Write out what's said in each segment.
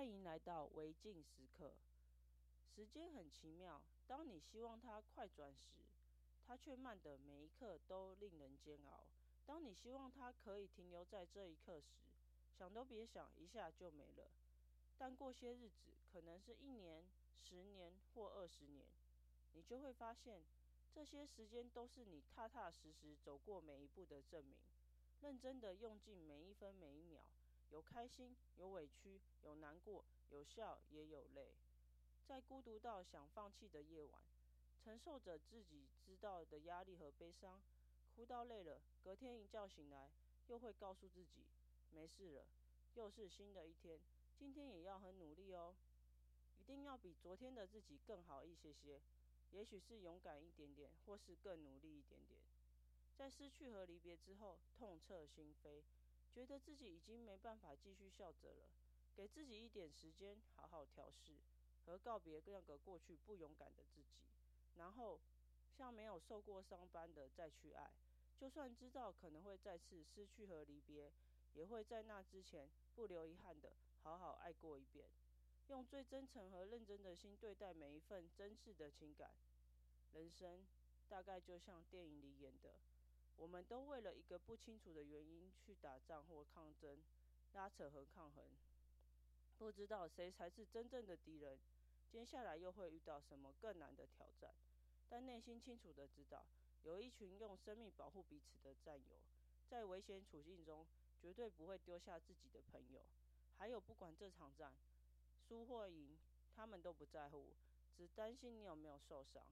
欢迎来到违禁时刻。时间很奇妙，当你希望它快转时，它却慢的每一刻都令人煎熬；当你希望它可以停留在这一刻时，想都别想，一下就没了。但过些日子，可能是一年、十年或二十年，你就会发现，这些时间都是你踏踏实实走过每一步的证明。认真的用尽每一分每一秒。有开心，有委屈，有难过，有笑，也有泪。在孤独到想放弃的夜晚，承受着自己知道的压力和悲伤，哭到累了，隔天一觉醒来，又会告诉自己没事了，又是新的一天，今天也要很努力哦，一定要比昨天的自己更好一些些，也许是勇敢一点点，或是更努力一点点。在失去和离别之后，痛彻心扉。觉得自己已经没办法继续笑着了，给自己一点时间好好调试和告别那个过去不勇敢的自己，然后像没有受过伤般的再去爱，就算知道可能会再次失去和离别，也会在那之前不留遗憾的好好爱过一遍，用最真诚和认真的心对待每一份真挚的情感。人生大概就像电影里演的。我们都为了一个不清楚的原因去打仗或抗争、拉扯和抗衡，不知道谁才是真正的敌人。接下来又会遇到什么更难的挑战？但内心清楚的知道，有一群用生命保护彼此的战友，在危险处境中绝对不会丢下自己的朋友。还有，不管这场战输或赢，他们都不在乎，只担心你有没有受伤。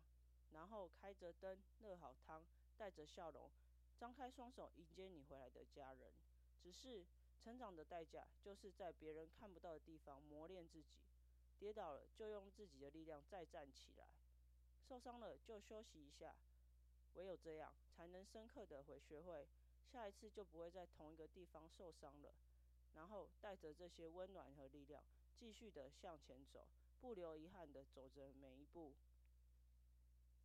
然后开着灯，热好汤，带着笑容。张开双手迎接你回来的家人，只是成长的代价，就是在别人看不到的地方磨练自己。跌倒了就用自己的力量再站起来，受伤了就休息一下。唯有这样，才能深刻的会学会，下一次就不会在同一个地方受伤了。然后带着这些温暖和力量，继续的向前走，不留遗憾的走着每一步。